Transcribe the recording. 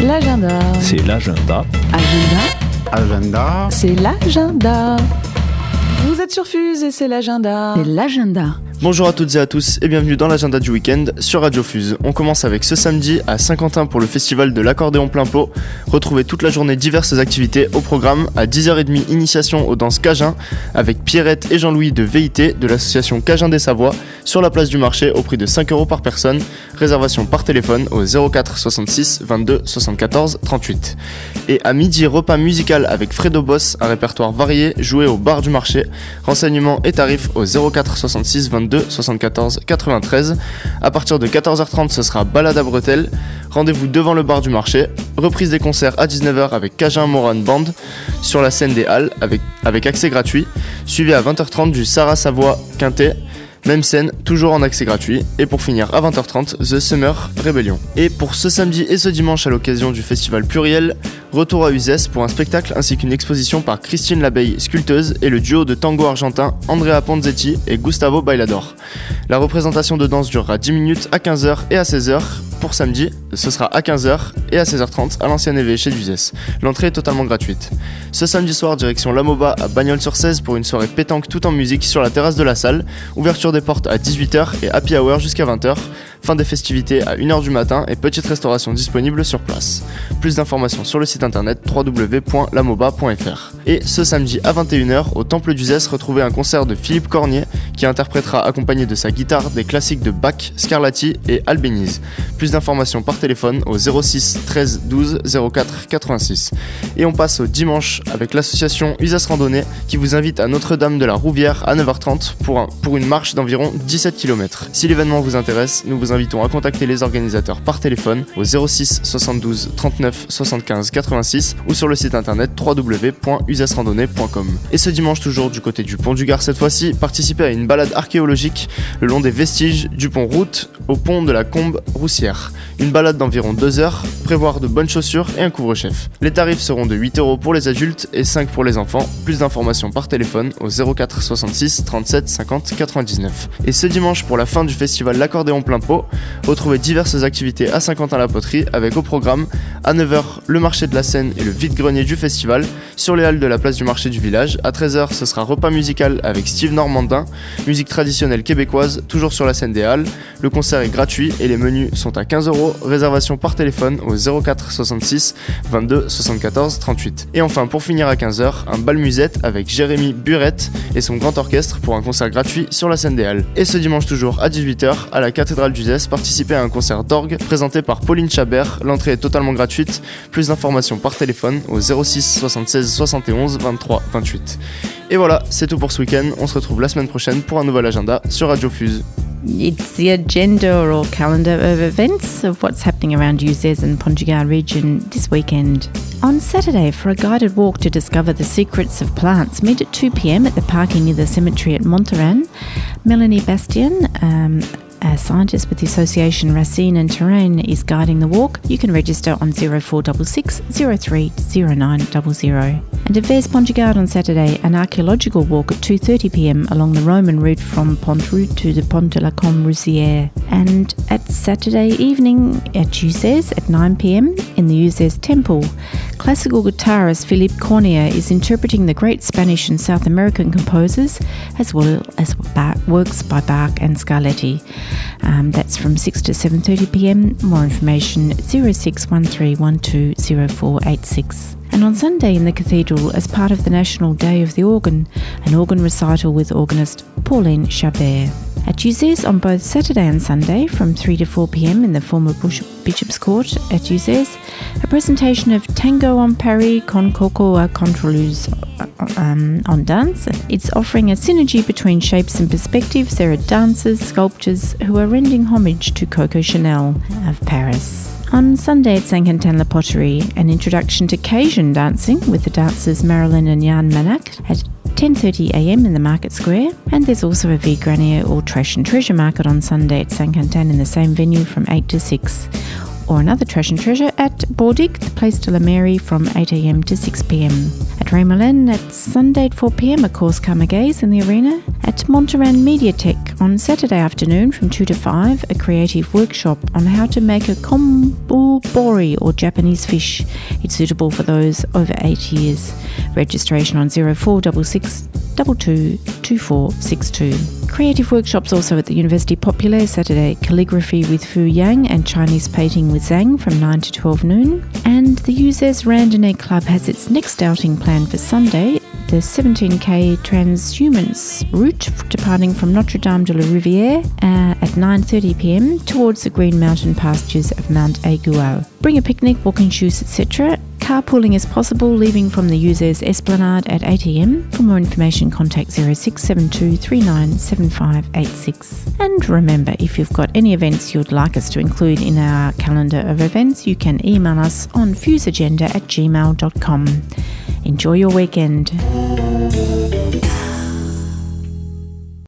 L'agenda. C'est l'agenda. Agenda. Agenda. C'est l'agenda. Vous êtes sur Fuse et c'est l'agenda. C'est l'agenda. Bonjour à toutes et à tous et bienvenue dans l'agenda du week-end sur Radio Fuse. On commence avec ce samedi à Saint-Quentin pour le festival de l'accordéon plein pot. Retrouvez toute la journée diverses activités au programme à 10h30 initiation aux danses Cajun avec Pierrette et Jean-Louis de VIT de l'association Cajun des Savoies sur la place du marché au prix de 5 euros par personne. Réservation par téléphone au 04 66 22 74 38. Et à midi repas musical avec Fredo Boss, un répertoire varié joué au bar du marché. Renseignements et tarifs au 04 66 22 74 93. À partir de 14h30, ce sera balade à bretelles. Rendez-vous devant le bar du marché. Reprise des concerts à 19h avec Cajun Moran Band sur la scène des Halles avec, avec accès gratuit. Suivi à 20h30 du Sarah Savoie Quintet. Même scène, toujours en accès gratuit. Et pour finir à 20h30, The Summer Rebellion. Et pour ce samedi et ce dimanche à l'occasion du festival Pluriel, retour à Uzès pour un spectacle ainsi qu'une exposition par Christine Labeille, sculpteuse, et le duo de tango argentin Andrea Ponzetti et Gustavo Bailador. La représentation de danse durera 10 minutes à 15h et à 16h. Pour samedi, ce sera à 15h et à 16h30 à l'ancienne évêché d'Uzès. L'entrée est totalement gratuite. Ce samedi soir, direction Lamoba à Bagnols-sur-Cèze pour une soirée pétanque tout en musique sur la terrasse de la salle. Ouverture des portes à 18h et happy hour jusqu'à 20h. Fin des festivités à 1h du matin et petite restauration disponible sur place. Plus d'informations sur le site internet www.lamoba.fr. Et ce samedi à 21h, au Temple d'Uzès, retrouvez un concert de Philippe Cornier qui interprétera accompagné de sa guitare des classiques de Bach, Scarlatti et Albéniz. Plus d'informations par téléphone au 06 13 12 04 86. Et on passe au dimanche avec l'association Uzès Randonnée qui vous invite à Notre-Dame de la Rouvière à 9h30 pour, un, pour une marche d'environ 17 km. Si l'événement vous intéresse, nous vous invitons à contacter les organisateurs par téléphone au 06 72 39 75 86 ou sur le site internet www.usasrandonnée.com. Et ce dimanche toujours du côté du pont du Gard cette fois-ci, participez à une balade archéologique le long des vestiges du pont route au pont de la Combe Roussière. Une balade d'environ 2 heures, prévoir de bonnes chaussures et un couvre-chef. Les tarifs seront de 8 euros pour les adultes et 5 pour les enfants. Plus d'informations par téléphone au 04 66 37 50 99. Et ce dimanche pour la fin du festival L'accordéon plein pot, retrouvez diverses activités à Saint-Quentin-la-Poterie avec au programme à 9h le marché de la Seine et le vide-grenier du festival sur les halles de la place du marché du village. À 13h ce sera repas musical avec Steve Normandin, musique traditionnelle québécoise toujours sur la scène des halles. Le concert est gratuit et les menus sont à 15 euros. Réservation par téléphone au 04 66 22 74 38. Et enfin pour finir à 15h, un bal musette avec Jérémy Burette et son grand orchestre pour un concert gratuit sur la scène des halles. Et ce dimanche toujours à 18h à la cathédrale d'Uzès, participez à un concert d'orgue présenté par Pauline Chabert. L'entrée est totalement gratuite. Plus d'informations par téléphone au 06 76 71 23 28. Et voilà, c'est tout pour ce week-end. On se retrouve la semaine prochaine pour un nouvel agenda sur Radio Fuse. It's the agenda or calendar of events of what's happening around Uzes and Pontigar region this weekend. On Saturday, for a guided walk to discover the secrets of plants, meet at 2 pm at the parking near the cemetery at Monteran. Melanie Bastian, um, a scientist with the Association Racine and Terrain, is guiding the walk. You can register on 0466 03 0900. And at Vers Pontigard on Saturday, an archaeological walk at 2:30 p.m. along the Roman route from Pontroute to the Pont de la Combe Roussière. And at Saturday evening at Uzes at 9 p.m. in the Uzes Temple, classical guitarist Philippe Cornier is interpreting the great Spanish and South American composers as well as works by Bach and Scarlatti. Um, that's from 6 to 7:30 p.m. More information 0613120486. And on Sunday in the cathedral, as part of the National Day of the Organ, an organ recital with organist Pauline Chabert. At Uzes on both Saturday and Sunday from 3 to 4 pm in the former Bush- Bishop's Court at Uzes, a presentation of Tango on Paris con Coco a Controluse um, on dance. It's offering a synergy between shapes and perspectives. There are dancers, sculptors who are rendering homage to Coco Chanel of Paris. On Sunday at St. Quentin La Pottery, an introduction to Cajun dancing with the dancers Marilyn and Jan Manak at 10.30am in the Market Square. And there's also a V Granier or Trash and Treasure Market on Sunday at St. Quentin in the same venue from 8 to 6. Or another Trash and Treasure at Bordick, the Place de la Mairie from 8am to 6pm. At Tremolin at Sunday at 4 pm, of course, Kamagaze in the arena. At Monterand Mediatek on Saturday afternoon from 2 to 5, a creative workshop on how to make a kombubori or Japanese fish. It's suitable for those over 8 years. Registration on 0466 222462. Creative workshops also at the University Populaire Saturday calligraphy with Fu Yang and Chinese painting with Zhang from 9 to 12 noon. And the UZES Randonnée Club has its next outing planned for Sunday, the 17k transhumance route departing from Notre Dame de la Rivière uh, at 9:30 p.m. towards the green mountain pastures of Mount Aigual. Bring a picnic, walking shoes, etc. Carpooling is possible, leaving from the user's Esplanade at 8am. For more information, contact 0672 397586. And remember, if you've got any events you'd like us to include in our calendar of events, you can email us on fuseagenda at gmail.com. Enjoy your weekend.